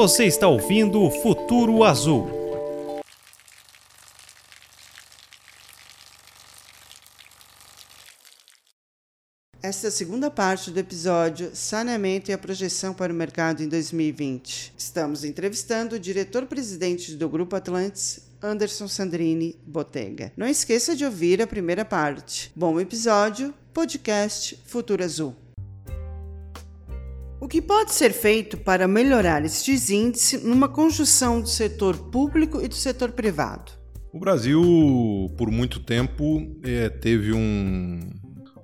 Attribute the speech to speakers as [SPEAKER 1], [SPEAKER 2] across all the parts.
[SPEAKER 1] Você está ouvindo o Futuro Azul.
[SPEAKER 2] Esta é a segunda parte do episódio Saneamento e a projeção para o mercado em 2020. Estamos entrevistando o diretor-presidente do Grupo Atlantis, Anderson Sandrini Botega. Não esqueça de ouvir a primeira parte. Bom episódio, podcast Futuro Azul. O que pode ser feito para melhorar estes índices numa conjunção do setor público e do setor privado?
[SPEAKER 3] O Brasil, por muito tempo, é, teve um,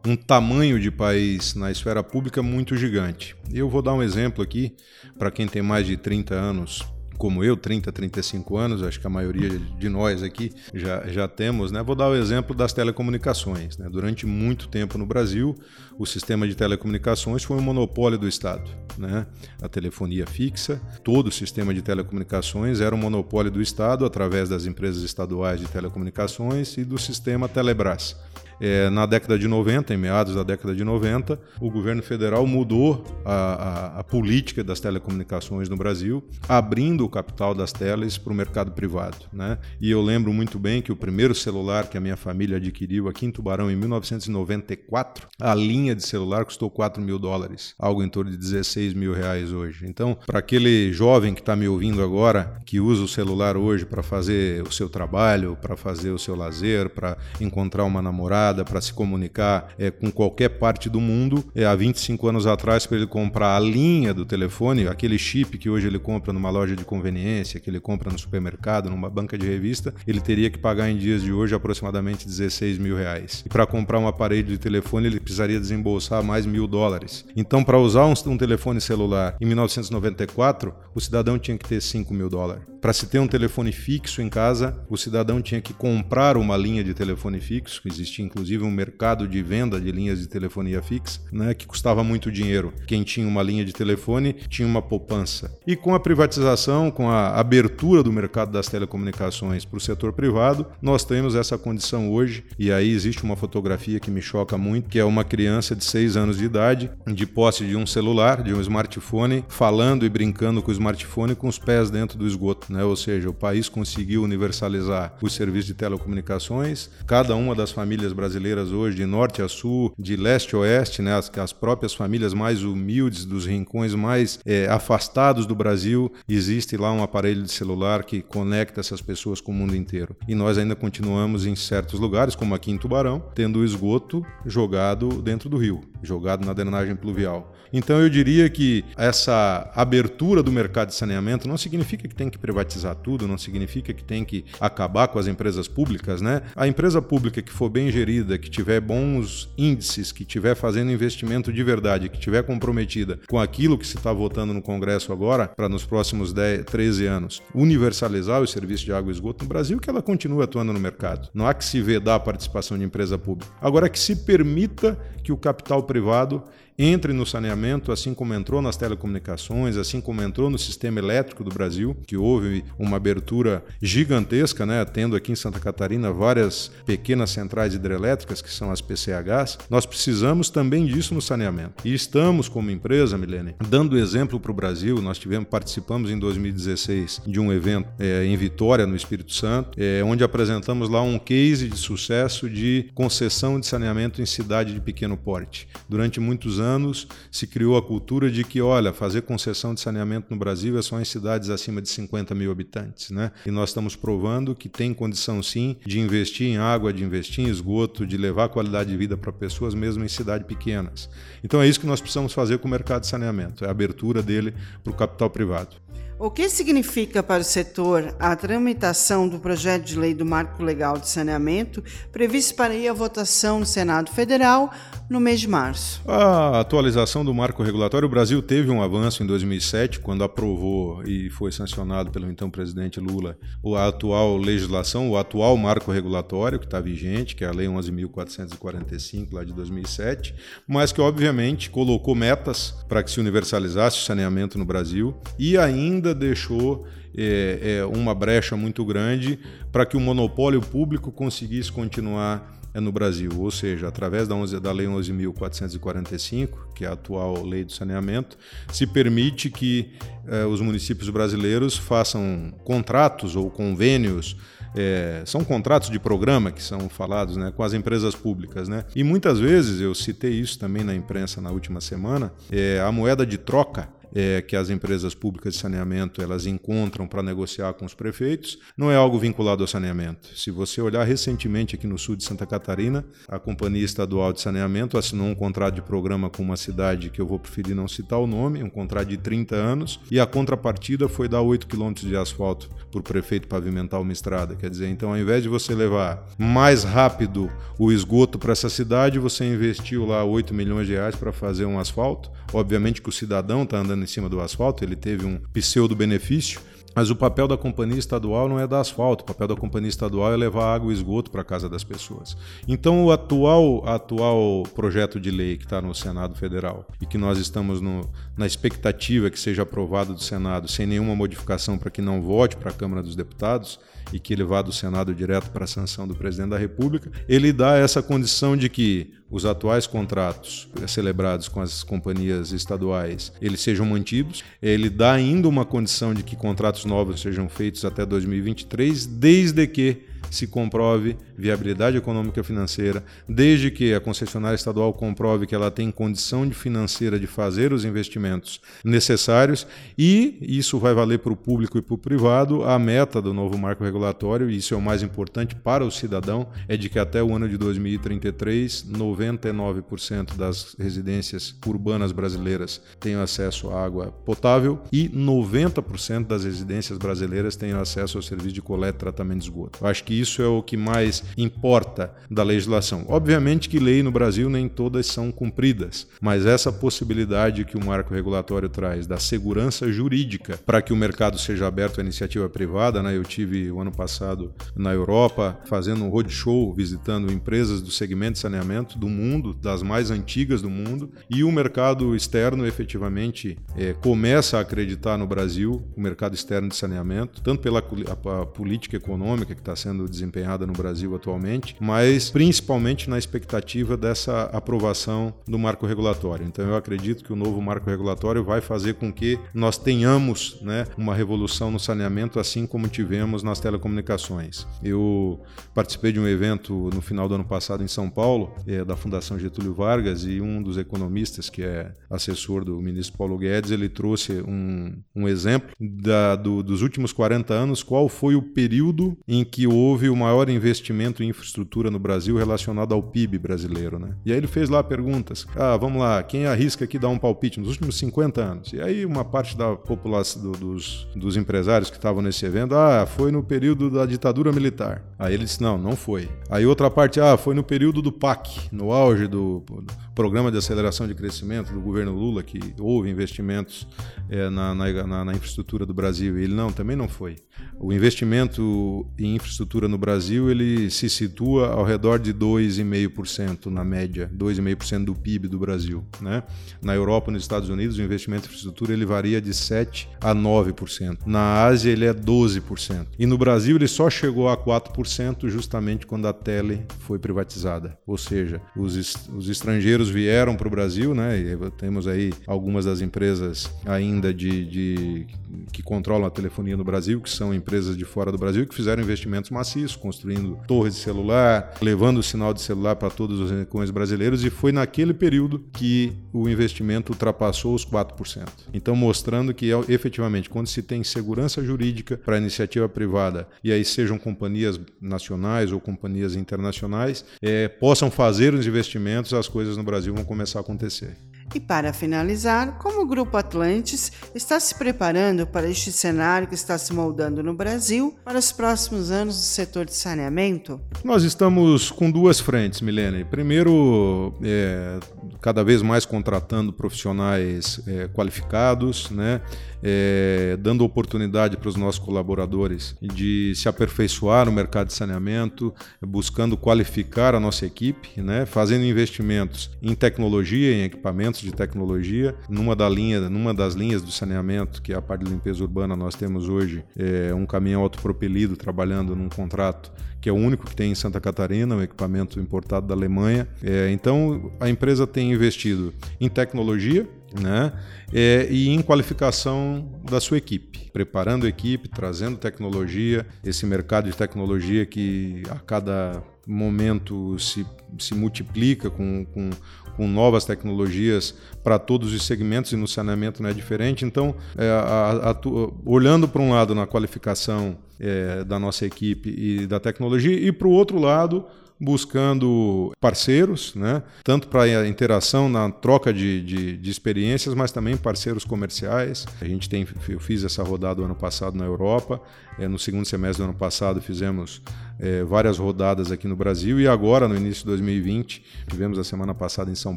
[SPEAKER 3] um tamanho de país na esfera pública muito gigante. Eu vou dar um exemplo aqui para quem tem mais de 30 anos como eu, 30, 35 anos, acho que a maioria de nós aqui já, já temos, né? Vou dar o exemplo das telecomunicações. Né? Durante muito tempo no Brasil, o sistema de telecomunicações foi um monopólio do Estado. Né? A telefonia fixa, todo o sistema de telecomunicações era um monopólio do Estado através das empresas estaduais de telecomunicações e do sistema Telebrás. É, na década de 90, em meados da década de 90, o governo federal mudou a, a, a política das telecomunicações no Brasil, abrindo o capital das teles para o mercado privado. Né? E eu lembro muito bem que o primeiro celular que a minha família adquiriu aqui em Tubarão em 1994, a linha de celular custou 4 mil dólares, algo em torno de 16 mil reais hoje. Então, para aquele jovem que está me ouvindo agora, que usa o celular hoje para fazer o seu trabalho, para fazer o seu lazer, para encontrar uma namorada, para se comunicar é, com qualquer parte do mundo. É, há 25 anos atrás, para ele comprar a linha do telefone, aquele chip que hoje ele compra numa loja de conveniência, que ele compra no supermercado, numa banca de revista, ele teria que pagar em dias de hoje aproximadamente 16 mil reais. E para comprar um aparelho de telefone, ele precisaria desembolsar mais mil dólares. Então, para usar um, um telefone celular em 1994, o cidadão tinha que ter 5 mil dólares. Para se ter um telefone fixo em casa, o cidadão tinha que comprar uma linha de telefone fixo, que existia inclusive um mercado de venda de linhas de telefonia fixa, né, que custava muito dinheiro. Quem tinha uma linha de telefone tinha uma poupança. E com a privatização, com a abertura do mercado das telecomunicações para o setor privado, nós temos essa condição hoje. E aí existe uma fotografia que me choca muito, que é uma criança de 6 anos de idade, de posse de um celular, de um smartphone, falando e brincando com o smartphone com os pés dentro do esgoto. Né? Ou seja, o país conseguiu universalizar os serviços de telecomunicações, cada uma das famílias brasileiras brasileiras hoje, de norte a sul, de leste a oeste, né, as, as próprias famílias mais humildes, dos rincões mais é, afastados do Brasil, existe lá um aparelho de celular que conecta essas pessoas com o mundo inteiro. E nós ainda continuamos em certos lugares, como aqui em Tubarão, tendo o esgoto jogado dentro do rio, jogado na drenagem pluvial. Então eu diria que essa abertura do mercado de saneamento não significa que tem que privatizar tudo, não significa que tem que acabar com as empresas públicas, né? A empresa pública que for bem gerida que tiver bons índices, que tiver fazendo investimento de verdade, que tiver comprometida com aquilo que se está votando no Congresso agora, para nos próximos 10, 13 anos, universalizar o serviço de água e esgoto no Brasil, que ela continue atuando no mercado. Não há que se vedar a participação de empresa pública. Agora que se permita que o capital privado entre no saneamento, assim como entrou nas telecomunicações, assim como entrou no sistema elétrico do Brasil, que houve uma abertura gigantesca, né, tendo aqui em Santa Catarina várias pequenas centrais hidrelétricas, que são as PCHs. Nós precisamos também disso no saneamento. E estamos, como empresa, Milene, dando exemplo para o Brasil. Nós tivemos, participamos em 2016 de um evento é, em Vitória, no Espírito Santo, é, onde apresentamos lá um case de sucesso de concessão de saneamento em cidade de pequeno porte. Durante muitos anos se criou a cultura de que, olha, fazer concessão de saneamento no Brasil é só em cidades acima de 50 mil habitantes, né? E nós estamos provando que tem condição sim de investir em água, de investir em esgoto, de levar qualidade de vida para pessoas mesmo em cidades pequenas. Então é isso que nós precisamos fazer com o mercado de saneamento, é a abertura dele para o capital privado.
[SPEAKER 2] O que significa para o setor a tramitação do projeto de lei do Marco Legal de Saneamento, previsto para ir à votação no Senado Federal no mês de março?
[SPEAKER 3] A atualização do marco regulatório, o Brasil teve um avanço em 2007, quando aprovou e foi sancionado pelo então presidente Lula a atual legislação, o atual marco regulatório que está vigente, que é a Lei 11.445, lá de 2007, mas que obviamente colocou metas para que se universalizasse o saneamento no Brasil e ainda ainda deixou é, é, uma brecha muito grande para que o monopólio público conseguisse continuar é no Brasil, ou seja, através da, 11, da Lei 11.445, que é a atual lei do saneamento, se permite que eh, os municípios brasileiros façam contratos ou convênios é, são contratos de programa que são falados né, com as empresas públicas. Né? E muitas vezes, eu citei isso também na imprensa na última semana, é, a moeda de troca é, que as empresas públicas de saneamento elas encontram para negociar com os prefeitos não é algo vinculado ao saneamento. Se você olhar recentemente aqui no sul de Santa Catarina, a Companhia Estadual de Saneamento assinou um contrato de programa com uma cidade que eu vou preferir não citar o nome, um contrato de 30 anos, e a contrapartida foi dar 8 quilômetros de asfalto para o prefeito pavimentar uma estrada. Quer dizer, então ao invés de você levar mais rápido o esgoto para essa cidade, você investiu lá 8 milhões de reais para fazer um asfalto. Obviamente que o cidadão está andando em cima do asfalto, ele teve um pseudo-benefício, mas o papel da companhia estadual não é dar asfalto, o papel da companhia estadual é levar água e esgoto para a casa das pessoas. Então, o atual, atual projeto de lei que está no Senado Federal e que nós estamos no, na expectativa que seja aprovado do Senado sem nenhuma modificação para que não vote para a Câmara dos Deputados e que ele vá do Senado direto para a sanção do presidente da República, ele dá essa condição de que os atuais contratos celebrados com as companhias estaduais eles sejam mantidos. Ele dá ainda uma condição de que contratos novos sejam feitos até 2023, desde que se comprove viabilidade econômica financeira, desde que a concessionária estadual comprove que ela tem condição financeira de fazer os investimentos necessários e isso vai valer para o público e para o privado. A meta do novo marco regulatório, e isso é o mais importante para o cidadão, é de que até o ano de 2033, 99% das residências urbanas brasileiras tenham acesso à água potável e 90% das residências brasileiras tenham acesso ao serviço de coleta e tratamento de esgoto. Eu acho que isso é o que mais importa da legislação. Obviamente que lei no Brasil nem todas são cumpridas, mas essa possibilidade que o marco regulatório traz da segurança jurídica para que o mercado seja aberto à iniciativa privada, né? Eu tive o ano passado na Europa fazendo um roadshow visitando empresas do segmento de saneamento do mundo, das mais antigas do mundo, e o mercado externo efetivamente é, começa a acreditar no Brasil, o mercado externo de saneamento, tanto pela a, a política econômica que está sendo desempenhada no Brasil atualmente, mas principalmente na expectativa dessa aprovação do marco regulatório. Então eu acredito que o novo marco regulatório vai fazer com que nós tenhamos né, uma revolução no saneamento, assim como tivemos nas telecomunicações. Eu participei de um evento no final do ano passado em São Paulo, é, da Fundação Getúlio Vargas, e um dos economistas, que é assessor do ministro Paulo Guedes, ele trouxe um, um exemplo da, do, dos últimos 40 anos, qual foi o período em que houve o maior investimento em infraestrutura no Brasil relacionado ao PIB brasileiro. Né? E aí ele fez lá perguntas. Ah, vamos lá, quem arrisca aqui dar um palpite nos últimos 50 anos? E aí uma parte da população, do, dos, dos empresários que estavam nesse evento, ah, foi no período da ditadura militar. Aí ele disse, não, não foi. Aí outra parte, ah, foi no período do PAC, no auge do, do Programa de Aceleração de Crescimento do governo Lula, que houve investimentos é, na, na, na infraestrutura do Brasil. E ele, não, também não foi. O investimento em infraestrutura no Brasil ele se situa ao redor de 2,5% na média, 2,5% do PIB do Brasil. Né? Na Europa e nos Estados Unidos, o investimento em infraestrutura ele varia de 7% a 9%. Na Ásia, ele é 12%. E no Brasil, ele só chegou a 4% justamente quando a Tele foi privatizada. Ou seja, os, os estrangeiros vieram para o Brasil, né? E temos aí algumas das empresas ainda de, de que controlam a telefonia no Brasil, que são empresas de fora do Brasil, que fizeram investimentos maciços, construindo torres de celular, levando o sinal de celular para todos os rincões brasileiros, e foi naquele período que o investimento ultrapassou os 4%. Então, mostrando que efetivamente, quando se tem segurança jurídica para a iniciativa privada, e aí sejam companhias nacionais ou companhias internacionais, é, possam fazer os investimentos, as coisas no Brasil vão começar a acontecer.
[SPEAKER 2] E para finalizar, como o Grupo Atlantis está se preparando para este cenário que está se moldando no Brasil para os próximos anos do setor de saneamento?
[SPEAKER 3] Nós estamos com duas frentes, Milene. Primeiro, é, cada vez mais contratando profissionais é, qualificados, né? é, dando oportunidade para os nossos colaboradores de se aperfeiçoar no mercado de saneamento, buscando qualificar a nossa equipe, né, fazendo investimentos em tecnologia, em equipamentos de tecnologia. Numa, da linha, numa das linhas do saneamento, que é a parte de limpeza urbana, nós temos hoje é, um caminhão autopropelido trabalhando num contrato que é o único que tem em Santa Catarina, um equipamento importado da Alemanha. É, então, a empresa tem investido em tecnologia, né? É, e em qualificação da sua equipe, preparando a equipe, trazendo tecnologia, esse mercado de tecnologia que a cada momento se, se multiplica com, com, com novas tecnologias para todos os segmentos e no saneamento não é diferente. Então, é, a, a, olhando para um lado na qualificação é, da nossa equipe e da tecnologia, e para o outro lado, buscando parceiros, né? tanto para a interação na troca de, de, de, experiências, mas também parceiros comerciais. A gente tem, eu fiz essa rodada ano passado na Europa, é, no segundo semestre do ano passado fizemos é, várias rodadas aqui no Brasil e agora, no início de 2020, tivemos a semana passada em São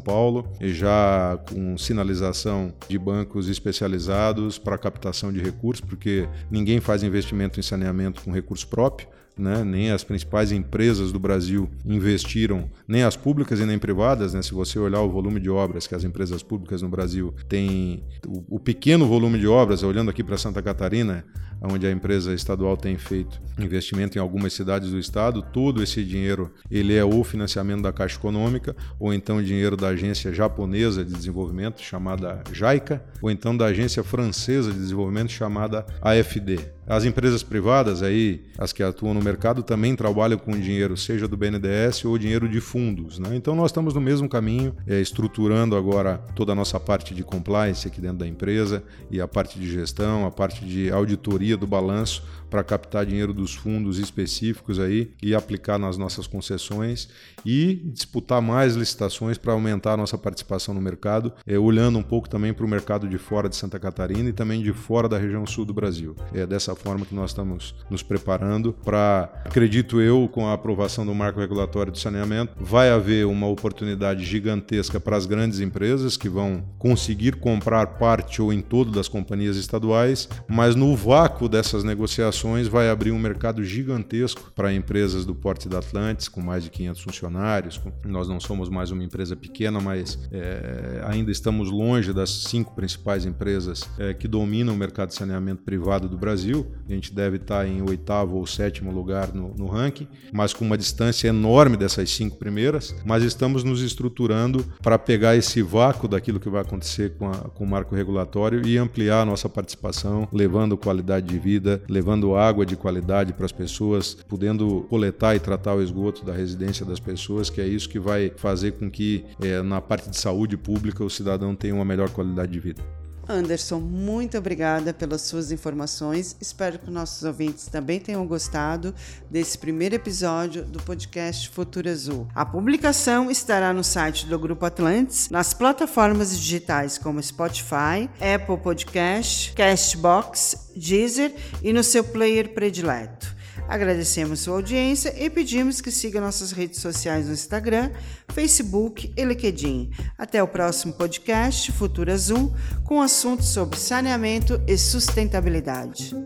[SPEAKER 3] Paulo, já com sinalização de bancos especializados para captação de recursos, porque ninguém faz investimento em saneamento com recurso próprio né? nem as principais empresas do Brasil investiram, nem as públicas e nem privadas. Né? Se você olhar o volume de obras que as empresas públicas no Brasil têm, o, o pequeno volume de obras, olhando aqui para Santa Catarina, onde a empresa estadual tem feito investimento em algumas cidades do estado, todo esse dinheiro ele é ou financiamento da Caixa Econômica, ou então dinheiro da agência japonesa de desenvolvimento, chamada JICA, ou então da agência francesa de desenvolvimento, chamada AFD. As empresas privadas, aí, as que atuam no mercado, também trabalham com dinheiro, seja do BNDES ou dinheiro de fundos. Né? Então, nós estamos no mesmo caminho, é, estruturando agora toda a nossa parte de compliance aqui dentro da empresa e a parte de gestão, a parte de auditoria do balanço para captar dinheiro dos fundos específicos aí e aplicar nas nossas concessões e disputar mais licitações para aumentar a nossa participação no mercado, é, olhando um pouco também para o mercado de fora de Santa Catarina e também de fora da região sul do Brasil. É dessa forma que nós estamos nos preparando para, acredito eu, com a aprovação do marco regulatório de saneamento, vai haver uma oportunidade gigantesca para as grandes empresas que vão conseguir comprar parte ou em todo das companhias estaduais, mas no vácuo dessas negociações vai abrir um mercado gigantesco para empresas do porte da Atlantis, com mais de 500 funcionários. Nós não somos mais uma empresa pequena, mas é, ainda estamos longe das cinco principais empresas é, que dominam o mercado de saneamento privado do Brasil. A gente deve estar em oitavo ou sétimo lugar no, no ranking, mas com uma distância enorme dessas cinco primeiras. Mas estamos nos estruturando para pegar esse vácuo daquilo que vai acontecer com, a, com o marco regulatório e ampliar a nossa participação, levando qualidade de vida, levando água de qualidade para as pessoas, podendo coletar e tratar o esgoto da residência das pessoas que é isso que vai fazer com que é, na parte de saúde pública o cidadão tenha uma melhor qualidade de vida.
[SPEAKER 2] Anderson, muito obrigada pelas suas informações. Espero que nossos ouvintes também tenham gostado desse primeiro episódio do podcast Futuro Azul. A publicação estará no site do Grupo Atlantis, nas plataformas digitais como Spotify, Apple Podcast, Castbox, Deezer e no seu player predileto. Agradecemos sua audiência e pedimos que siga nossas redes sociais no Instagram, Facebook e LinkedIn. Até o próximo podcast Futura Zoom com assuntos sobre saneamento e sustentabilidade.